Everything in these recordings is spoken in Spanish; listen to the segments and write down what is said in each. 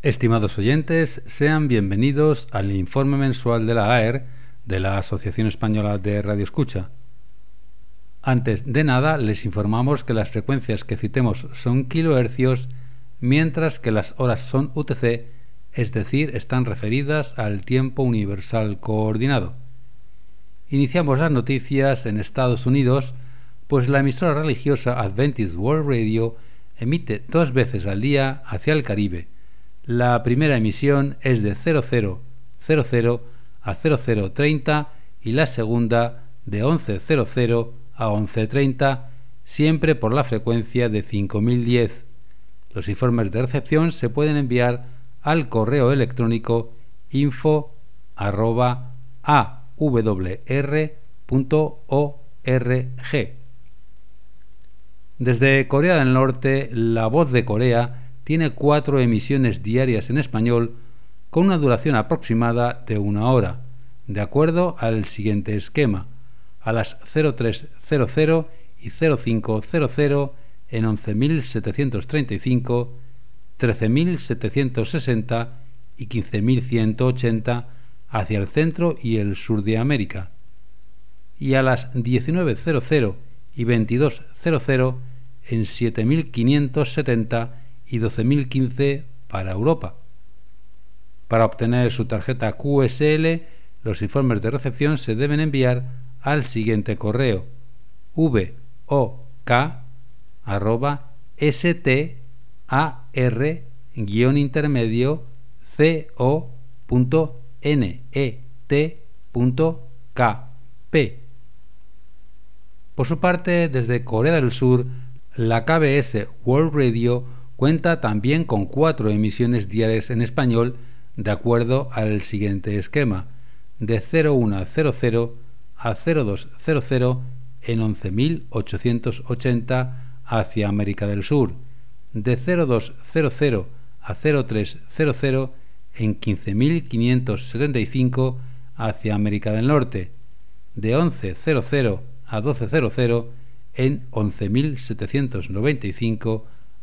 Estimados oyentes, sean bienvenidos al informe mensual de la AER de la Asociación Española de Radio Escucha. Antes de nada, les informamos que las frecuencias que citemos son kilohercios, mientras que las horas son UTC, es decir, están referidas al tiempo universal coordinado. Iniciamos las noticias en Estados Unidos, pues la emisora religiosa Adventist World Radio emite dos veces al día hacia el Caribe. La primera emisión es de 0000 a 0030 y la segunda de 1100 a 11.30, siempre por la frecuencia de 5010. Los informes de recepción se pueden enviar al correo electrónico info Desde Corea del Norte, La Voz de Corea tiene cuatro emisiones diarias en español con una duración aproximada de una hora, de acuerdo al siguiente esquema a las 0300 y 0500 en 11.735, 13.760 y 15.180 hacia el centro y el sur de América, y a las 19.00 y 22.00 en 7.570 y 12.015 para Europa. Para obtener su tarjeta QSL, los informes de recepción se deben enviar al siguiente correo vok arroba star guion intermedio co punto net punto kp. Por su parte, desde Corea del Sur, la KBS World Radio cuenta también con cuatro emisiones diarias en español de acuerdo al siguiente esquema de 0100 a 0200 en 11.880 hacia América del Sur, de 0200 a 0300 en 15.575 hacia América del Norte, de 11.00 a 12.00 en 11.795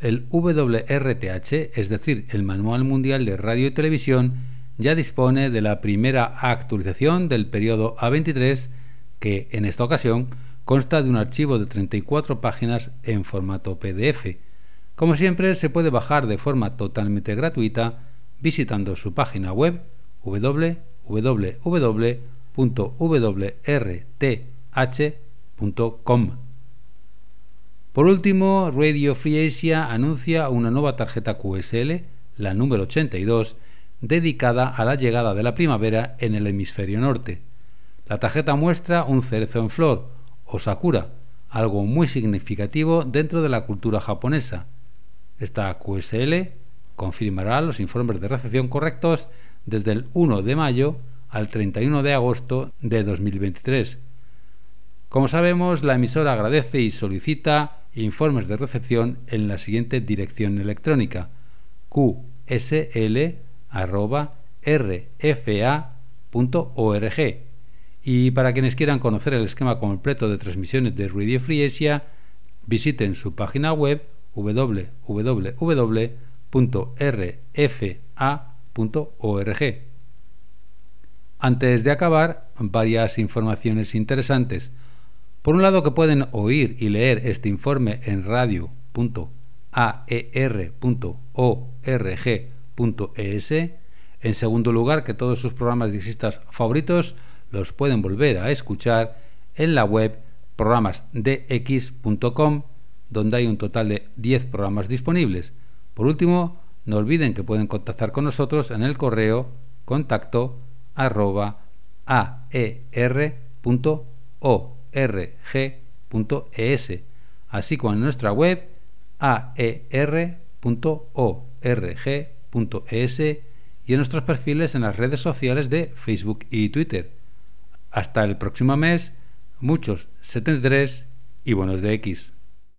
El WRTH, es decir, el Manual Mundial de Radio y Televisión, ya dispone de la primera actualización del periodo A23 que en esta ocasión consta de un archivo de 34 páginas en formato PDF. Como siempre, se puede bajar de forma totalmente gratuita visitando su página web www.wrth.com. Por último, Radio Free Asia anuncia una nueva tarjeta QSL, la número 82, dedicada a la llegada de la primavera en el hemisferio norte. La tarjeta muestra un cerezo en flor, o sakura, algo muy significativo dentro de la cultura japonesa. Esta QSL confirmará los informes de recepción correctos desde el 1 de mayo al 31 de agosto de 2023. Como sabemos, la emisora agradece y solicita informes de recepción en la siguiente dirección electrónica qsl.rfa.org y para quienes quieran conocer el esquema completo de transmisiones de Radio Free visiten su página web www.rfa.org. Antes de acabar, varias informaciones interesantes. Por un lado que pueden oír y leer este informe en radio.aer.org.es. En segundo lugar, que todos sus programas diexistas favoritos los pueden volver a escuchar en la web programasdx.com, donde hay un total de 10 programas disponibles. Por último, no olviden que pueden contactar con nosotros en el correo contacto arroba aer.org.es, así como en nuestra web aer.org.es y en nuestros perfiles en las redes sociales de Facebook y Twitter. Hasta el próximo mes, muchos 73 y buenos de X.